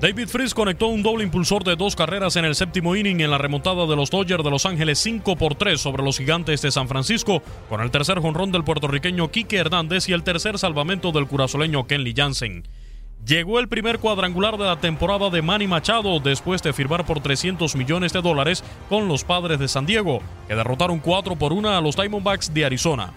David Freese conectó un doble impulsor de dos carreras en el séptimo inning en la remontada de los Dodgers de Los Ángeles 5 por 3 sobre los gigantes de San Francisco, con el tercer jonrón del puertorriqueño Quique Hernández y el tercer salvamento del curazoleño Kenley Jansen. Llegó el primer cuadrangular de la temporada de Manny Machado después de firmar por 300 millones de dólares con los padres de San Diego, que derrotaron 4 por 1 a los Diamondbacks de Arizona.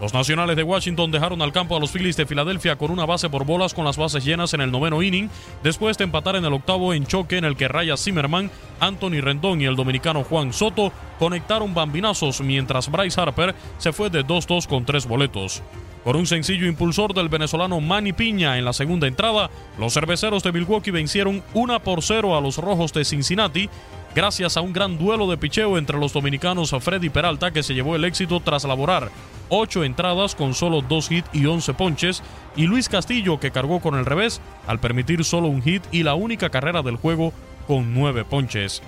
Los nacionales de Washington dejaron al campo a los Phillies de Filadelfia con una base por bolas con las bases llenas en el noveno inning, después de empatar en el octavo en choque en el que Raya Zimmerman, Anthony Rendón y el dominicano Juan Soto conectaron bambinazos mientras Bryce Harper se fue de 2-2 con tres boletos. Por un sencillo impulsor del venezolano Manny Piña en la segunda entrada, los cerveceros de Milwaukee vencieron 1 por 0 a los rojos de Cincinnati, gracias a un gran duelo de picheo entre los dominicanos Freddy Peralta, que se llevó el éxito tras laborar 8 entradas con solo 2 hits y 11 ponches, y Luis Castillo, que cargó con el revés al permitir solo un hit y la única carrera del juego con 9 ponches.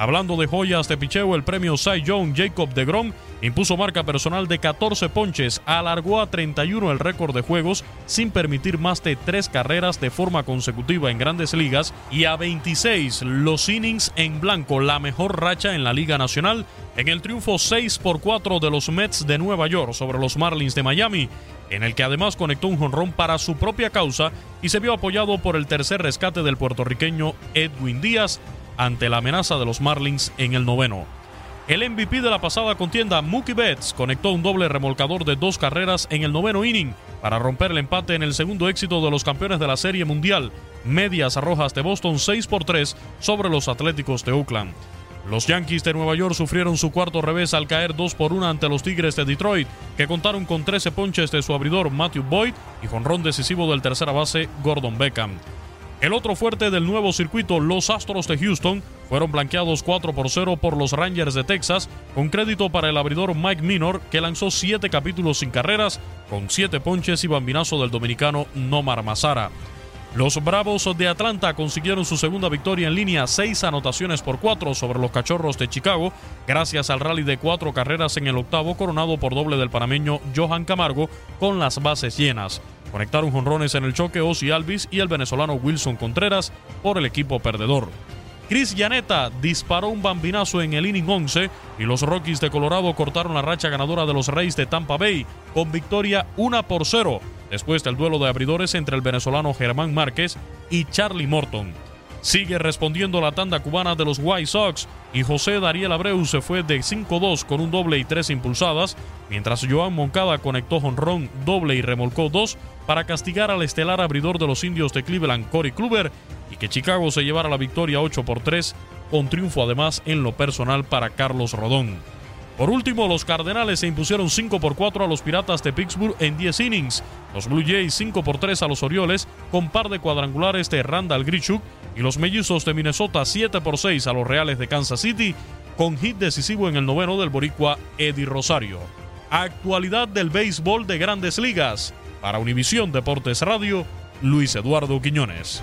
Hablando de joyas de picheo, el premio Cy Young Jacob de Grom impuso marca personal de 14 ponches, alargó a 31 el récord de juegos sin permitir más de 3 carreras de forma consecutiva en grandes ligas y a 26 los innings en blanco, la mejor racha en la Liga Nacional, en el triunfo 6 por 4 de los Mets de Nueva York sobre los Marlins de Miami, en el que además conectó un jonrón para su propia causa y se vio apoyado por el tercer rescate del puertorriqueño Edwin Díaz ante la amenaza de los Marlins en el noveno. El MVP de la pasada contienda, Mookie Betts, conectó un doble remolcador de dos carreras en el noveno inning para romper el empate en el segundo éxito de los campeones de la Serie Mundial, Medias Rojas de Boston 6 por 3 sobre los Atléticos de Oakland. Los Yankees de Nueva York sufrieron su cuarto revés al caer 2 por 1 ante los Tigres de Detroit, que contaron con 13 ponches de su abridor Matthew Boyd y jonrón decisivo del tercera base Gordon Beckham. El otro fuerte del nuevo circuito, los Astros de Houston, fueron blanqueados 4 por 0 por los Rangers de Texas, con crédito para el abridor Mike Minor, que lanzó 7 capítulos sin carreras, con 7 ponches y bambinazo del dominicano Nomar Mazara. Los Bravos de Atlanta consiguieron su segunda victoria en línea, 6 anotaciones por 4 sobre los Cachorros de Chicago, gracias al rally de 4 carreras en el octavo coronado por doble del panameño Johan Camargo con las bases llenas. Conectaron jonrones en el choque Ozzy Alvis y el venezolano Wilson Contreras por el equipo perdedor. Chris Llaneta disparó un bambinazo en el inning 11 y los Rockies de Colorado cortaron la racha ganadora de los Reyes de Tampa Bay con victoria 1 por 0 después del duelo de abridores entre el venezolano Germán Márquez y Charlie Morton. Sigue respondiendo la tanda cubana de los White Sox y José Dariel Abreu se fue de 5-2 con un doble y tres impulsadas, mientras Joan Moncada conectó jonrón doble y remolcó dos para castigar al estelar abridor de los indios de Cleveland, Corey Kluber, y que Chicago se llevara la victoria 8 por 3, con triunfo además en lo personal para Carlos Rodón. Por último, los Cardenales se impusieron 5 por 4 a los Piratas de Pittsburgh en 10 innings. Los Blue Jays 5 por 3 a los Orioles con par de cuadrangulares de Randall Grichuk y los Mellizos de Minnesota 7 por 6 a los Reales de Kansas City con hit decisivo en el noveno del boricua Eddie Rosario. Actualidad del béisbol de grandes ligas. Para Univisión Deportes Radio, Luis Eduardo Quiñones.